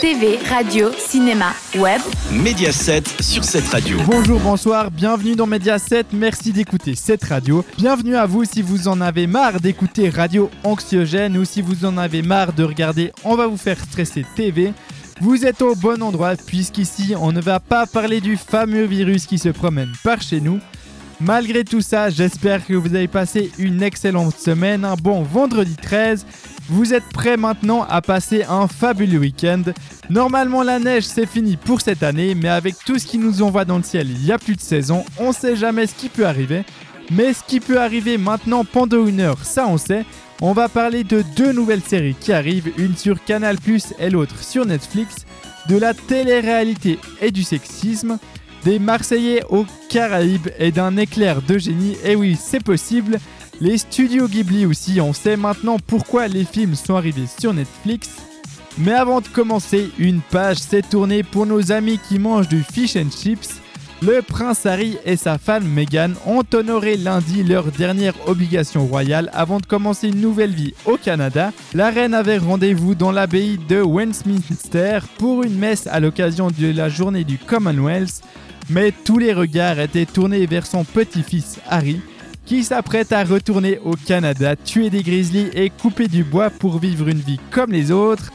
TV, radio, cinéma, web. Média 7 sur cette radio. Bonjour, bonsoir, bienvenue dans Média 7, merci d'écouter cette radio. Bienvenue à vous si vous en avez marre d'écouter radio anxiogène ou si vous en avez marre de regarder On va vous faire stresser TV. Vous êtes au bon endroit puisqu'ici on ne va pas parler du fameux virus qui se promène par chez nous. Malgré tout ça, j'espère que vous avez passé une excellente semaine, un bon vendredi 13. Vous êtes prêts maintenant à passer un fabuleux week-end. Normalement la neige c'est fini pour cette année, mais avec tout ce qui nous envoie dans le ciel, il n'y a plus de saison, on sait jamais ce qui peut arriver. Mais ce qui peut arriver maintenant pendant une heure, ça on sait. On va parler de deux nouvelles séries qui arrivent, une sur Canal ⁇ et l'autre sur Netflix, de la télé-réalité et du sexisme, des Marseillais aux Caraïbes et d'un éclair de génie, et oui c'est possible, les studios Ghibli aussi, on sait maintenant pourquoi les films sont arrivés sur Netflix. Mais avant de commencer, une page s'est tournée pour nos amis qui mangent du fish and chips. Le prince Harry et sa femme Meghan ont honoré lundi leur dernière obligation royale avant de commencer une nouvelle vie au Canada. La reine avait rendez-vous dans l'abbaye de Westminster pour une messe à l'occasion de la journée du Commonwealth, mais tous les regards étaient tournés vers son petit-fils Harry, qui s'apprête à retourner au Canada, tuer des grizzlies et couper du bois pour vivre une vie comme les autres.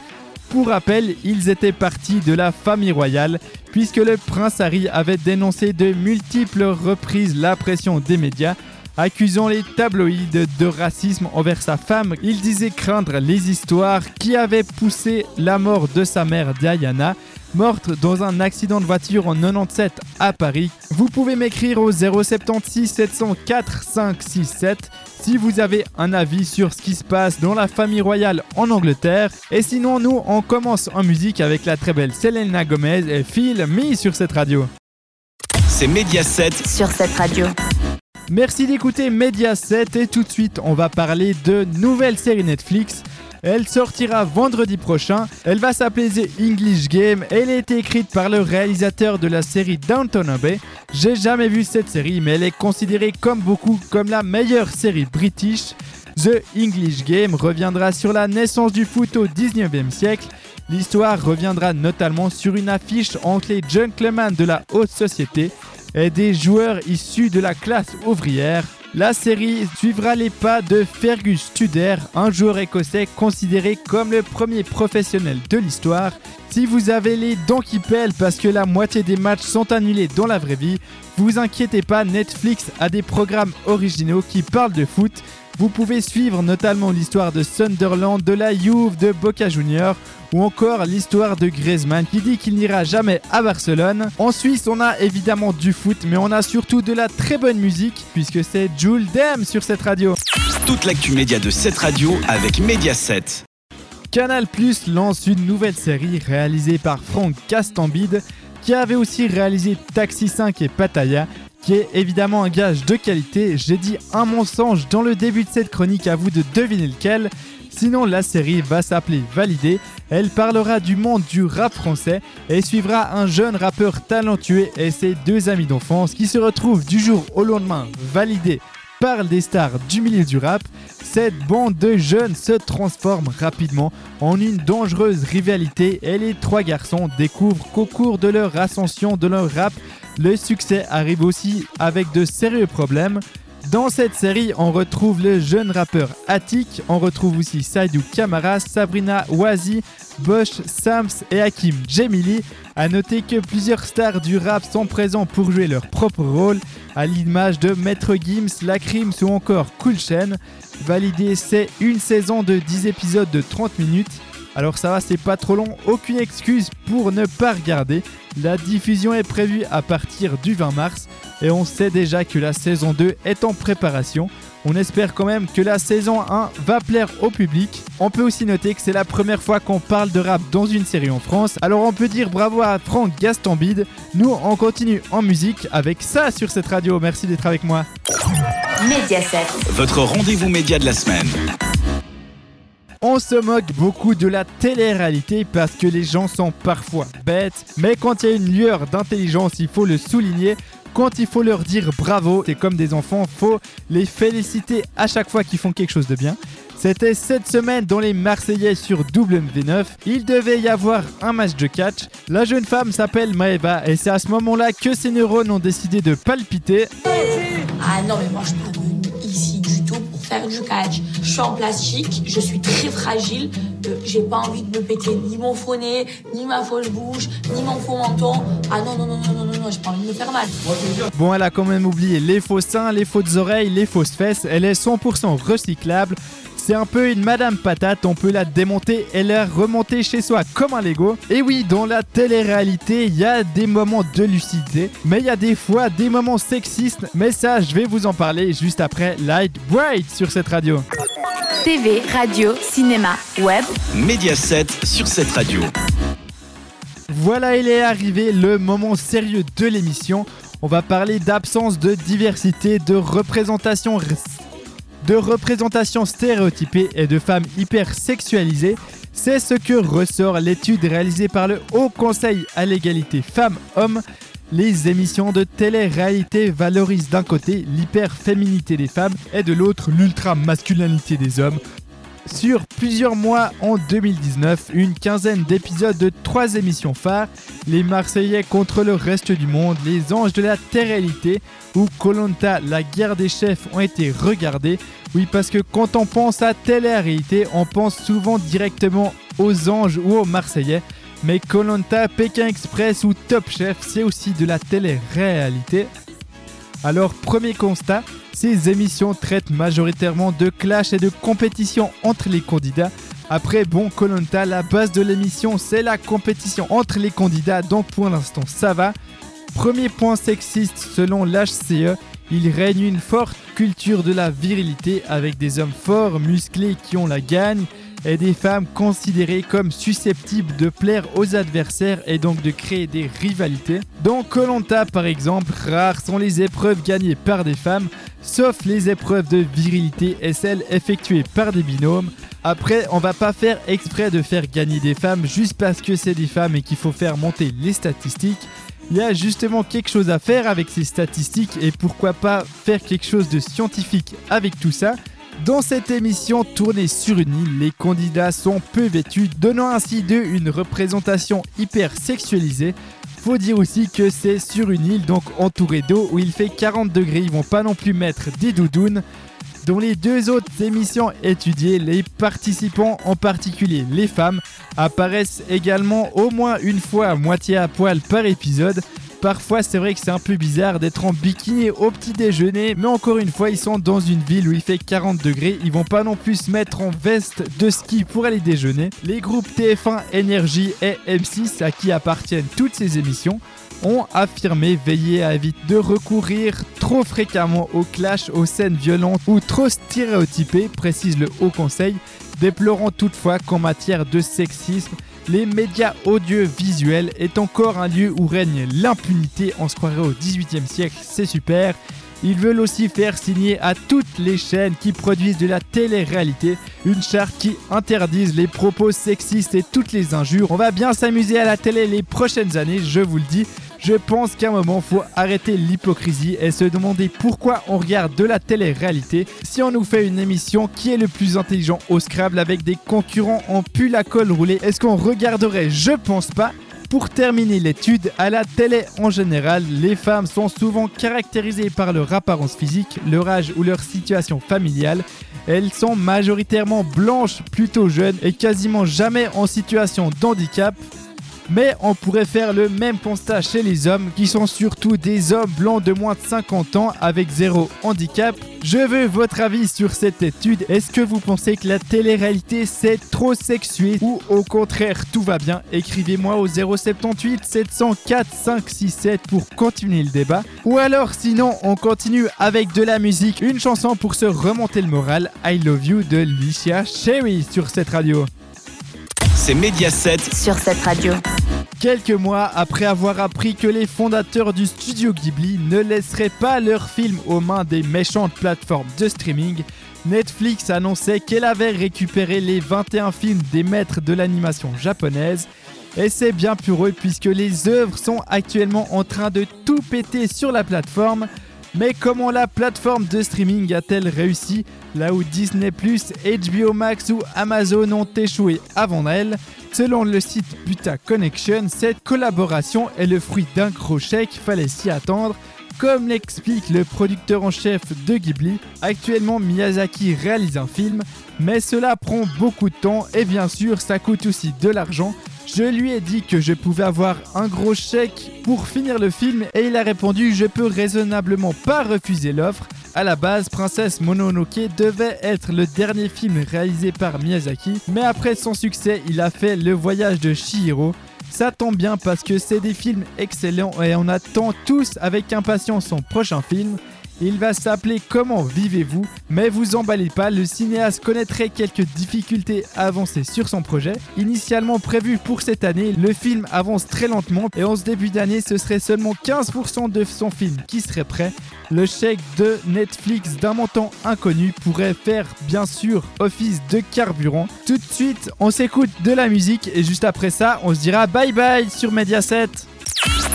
Pour rappel, ils étaient partis de la famille royale, puisque le prince Harry avait dénoncé de multiples reprises la pression des médias, accusant les tabloïds de racisme envers sa femme. Il disait craindre les histoires qui avaient poussé la mort de sa mère Diana, morte dans un accident de voiture en 97 à Paris. Vous pouvez m'écrire au 076 704 567 si vous avez un avis sur ce qui se passe dans la famille royale en Angleterre. Et sinon, nous, on commence en musique avec la très belle Selena Gomez et Phil Me sur cette radio. C'est Mediaset sur cette radio. Merci d'écouter Mediaset et tout de suite, on va parler de nouvelles séries Netflix. Elle sortira vendredi prochain. Elle va s'appeler The English Game. Elle est écrite par le réalisateur de la série Downton Abbey. J'ai jamais vu cette série, mais elle est considérée comme beaucoup comme la meilleure série british. The English Game reviendra sur la naissance du foot au 19e siècle. L'histoire reviendra notamment sur une affiche entre les gentlemen de la haute société et des joueurs issus de la classe ouvrière. La série suivra les pas de Fergus Studer, un joueur écossais considéré comme le premier professionnel de l'histoire. Si vous avez les dents qui pèlent parce que la moitié des matchs sont annulés dans la vraie vie, vous inquiétez pas, Netflix a des programmes originaux qui parlent de foot. Vous pouvez suivre notamment l'histoire de Sunderland, de la Juve, de Boca Juniors ou encore l'histoire de Griezmann qui dit qu'il n'ira jamais à Barcelone. En Suisse, on a évidemment du foot, mais on a surtout de la très bonne musique puisque c'est Jules Dem sur cette radio. Toute l'actu média de cette radio avec Mediaset. Canal Plus lance une nouvelle série réalisée par Franck Castambide qui avait aussi réalisé Taxi 5 et Pattaya qui est évidemment un gage de qualité. J'ai dit un mensonge dans le début de cette chronique, à vous de deviner lequel. Sinon, la série va s'appeler Validé. Elle parlera du monde du rap français et suivra un jeune rappeur talentueux et ses deux amis d'enfance qui se retrouvent du jour au lendemain validés par des stars du milieu du rap. Cette bande de jeunes se transforme rapidement en une dangereuse rivalité et les trois garçons découvrent qu'au cours de leur ascension de leur rap, le succès arrive aussi avec de sérieux problèmes. Dans cette série, on retrouve le jeune rappeur Attic, on retrouve aussi Saïdou Kamara, Sabrina Wazi, Bosch, Sams et Hakim Jemili. A noter que plusieurs stars du rap sont présents pour jouer leur propre rôle, à l'image de Maître Gims, Lacrims ou encore Cool Chain. Validé, c'est une saison de 10 épisodes de 30 minutes. Alors ça va, c'est pas trop long, aucune excuse pour ne pas regarder. La diffusion est prévue à partir du 20 mars et on sait déjà que la saison 2 est en préparation. On espère quand même que la saison 1 va plaire au public. On peut aussi noter que c'est la première fois qu'on parle de rap dans une série en France. Alors on peut dire bravo à Franck Gastambide. Nous on continue en musique avec ça sur cette radio. Merci d'être avec moi. Mediaset. Votre rendez-vous média de la semaine. On se moque beaucoup de la télé-réalité parce que les gens sont parfois bêtes, mais quand il y a une lueur d'intelligence, il faut le souligner. Quand il faut leur dire bravo, c'est comme des enfants, faut les féliciter à chaque fois qu'ils font quelque chose de bien. C'était cette semaine dans les Marseillais sur W9. Il devait y avoir un match de catch. La jeune femme s'appelle Maeva et c'est à ce moment-là que ses neurones ont décidé de palpiter. Ah non, mais suis pas faire du catch. Je suis en plastique, je suis très fragile. euh, J'ai pas envie de me péter ni mon faux nez, ni ma fausse bouche, ni mon faux menton. Ah non, non, non, non, non, non, non, j'ai pas envie de me faire mal. Bon, elle a quand même oublié les faux seins, les fausses oreilles, les fausses fesses. Elle est 100% recyclable. C'est un peu une Madame Patate, on peut la démonter et la remonter chez soi comme un Lego. Et oui, dans la télé-réalité, il y a des moments de lucidité, mais il y a des fois des moments sexistes. Mais ça, je vais vous en parler juste après Light Bright sur cette radio. TV, radio, cinéma, web. Média 7 sur cette radio. Voilà, il est arrivé le moment sérieux de l'émission. On va parler d'absence de diversité, de représentation de représentation stéréotypée et de femmes hyper sexualisées. C'est ce que ressort l'étude réalisée par le Haut Conseil à l'égalité femmes-hommes. Les émissions de télé-réalité valorisent d'un côté l'hyper-féminité des femmes et de l'autre l'ultra-masculinité des hommes. Sur plusieurs mois en 2019, une quinzaine d'épisodes de trois émissions phares, Les Marseillais contre le reste du monde, Les Anges de la Terre-réalité ou Colanta, la guerre des chefs ont été regardés. Oui, parce que quand on pense à télé-réalité, on pense souvent directement aux Anges ou aux Marseillais. Mais Colanta, Pékin Express ou Top Chef, c'est aussi de la télé-réalité. Alors, premier constat, ces émissions traitent majoritairement de clash et de compétition entre les candidats. Après, bon, Colanta, la base de l'émission, c'est la compétition entre les candidats, donc pour l'instant, ça va. Premier point sexiste, selon l'HCE, il règne une forte culture de la virilité avec des hommes forts, musclés qui ont la gagne et des femmes considérées comme susceptibles de plaire aux adversaires et donc de créer des rivalités. Dans Colanta par exemple, rares sont les épreuves gagnées par des femmes, sauf les épreuves de virilité et celles effectuées par des binômes. Après, on va pas faire exprès de faire gagner des femmes juste parce que c'est des femmes et qu'il faut faire monter les statistiques. Il y a justement quelque chose à faire avec ces statistiques et pourquoi pas faire quelque chose de scientifique avec tout ça. Dans cette émission tournée sur une île, les candidats sont peu vêtus, donnant ainsi d'eux une représentation hyper sexualisée. Faut dire aussi que c'est sur une île donc entourée d'eau où il fait 40 degrés, ils vont pas non plus mettre des doudounes. Dans les deux autres émissions étudiées, les participants, en particulier les femmes, apparaissent également au moins une fois à moitié à poil par épisode. Parfois, c'est vrai que c'est un peu bizarre d'être en bikini au petit déjeuner, mais encore une fois, ils sont dans une ville où il fait 40 degrés. Ils vont pas non plus se mettre en veste de ski pour aller déjeuner. Les groupes TF1, Énergie et M6, à qui appartiennent toutes ces émissions, ont affirmé veiller à éviter de recourir trop fréquemment au clash, aux scènes violentes ou trop stéréotypées, précise le Haut Conseil, déplorant toutefois qu'en matière de sexisme, les médias audiovisuels est encore un lieu où règne l'impunité. On se croirait au 18e siècle, c'est super. Ils veulent aussi faire signer à toutes les chaînes qui produisent de la télé-réalité une charte qui interdise les propos sexistes et toutes les injures. On va bien s'amuser à la télé les prochaines années, je vous le dis. Je pense qu'à un moment, faut arrêter l'hypocrisie et se demander pourquoi on regarde de la télé-réalité si on nous fait une émission qui est le plus intelligent au Scrabble avec des concurrents en pull à col roulé. Est-ce qu'on regarderait? Je pense pas. Pour terminer l'étude, à la télé en général, les femmes sont souvent caractérisées par leur apparence physique, leur âge ou leur situation familiale. Elles sont majoritairement blanches, plutôt jeunes et quasiment jamais en situation d'handicap. Mais on pourrait faire le même constat chez les hommes, qui sont surtout des hommes blancs de moins de 50 ans avec zéro handicap. Je veux votre avis sur cette étude. Est-ce que vous pensez que la télé-réalité c'est trop sexué ou au contraire tout va bien? Écrivez-moi au 078 704 567 pour continuer le débat. Ou alors sinon on continue avec de la musique, une chanson pour se remonter le moral. I Love You de Licia Sherry sur cette radio. C'est Média 7 Sur cette radio. Quelques mois après avoir appris que les fondateurs du studio Ghibli ne laisseraient pas leurs films aux mains des méchantes plateformes de streaming, Netflix annonçait qu'elle avait récupéré les 21 films des maîtres de l'animation japonaise. Et c'est bien pour eux puisque les œuvres sont actuellement en train de tout péter sur la plateforme. Mais comment la plateforme de streaming a-t-elle réussi là où Disney ⁇ HBO Max ou Amazon ont échoué avant elle Selon le site Buta Connection, cette collaboration est le fruit d'un gros chèque, fallait s'y attendre. Comme l'explique le producteur en chef de Ghibli, actuellement Miyazaki réalise un film, mais cela prend beaucoup de temps et bien sûr ça coûte aussi de l'argent. Je lui ai dit que je pouvais avoir un gros chèque pour finir le film et il a répondu je peux raisonnablement pas refuser l'offre. À la base, Princesse Mononoke devait être le dernier film réalisé par Miyazaki, mais après son succès, il a fait Le voyage de Shihiro. Ça tombe bien parce que c'est des films excellents et on attend tous avec impatience son prochain film. Il va s'appeler Comment vivez-vous Mais vous emballez pas, le cinéaste connaîtrait quelques difficultés à avancer sur son projet. Initialement prévu pour cette année, le film avance très lentement et en ce début d'année, ce serait seulement 15% de son film qui serait prêt. Le chèque de Netflix d'un montant inconnu pourrait faire bien sûr office de carburant. Tout de suite, on s'écoute de la musique et juste après ça, on se dira bye bye sur Mediaset.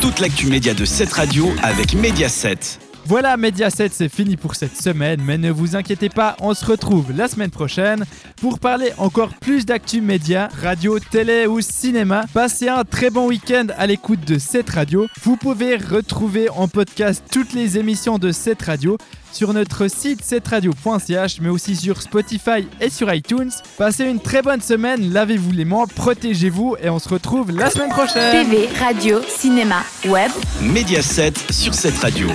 Toute l'actu média de cette radio avec Mediaset. Voilà, Mediaset, c'est fini pour cette semaine, mais ne vous inquiétez pas, on se retrouve la semaine prochaine pour parler encore plus d'actu média, radio, télé ou cinéma. Passez un très bon week-end à l'écoute de cette radio. Vous pouvez retrouver en podcast toutes les émissions de cette radio sur notre site cetteradio.ch mais aussi sur Spotify et sur iTunes. Passez une très bonne semaine, lavez-vous les mains, protégez-vous et on se retrouve la semaine prochaine. TV, radio, cinéma, web. Mediaset sur cette radio.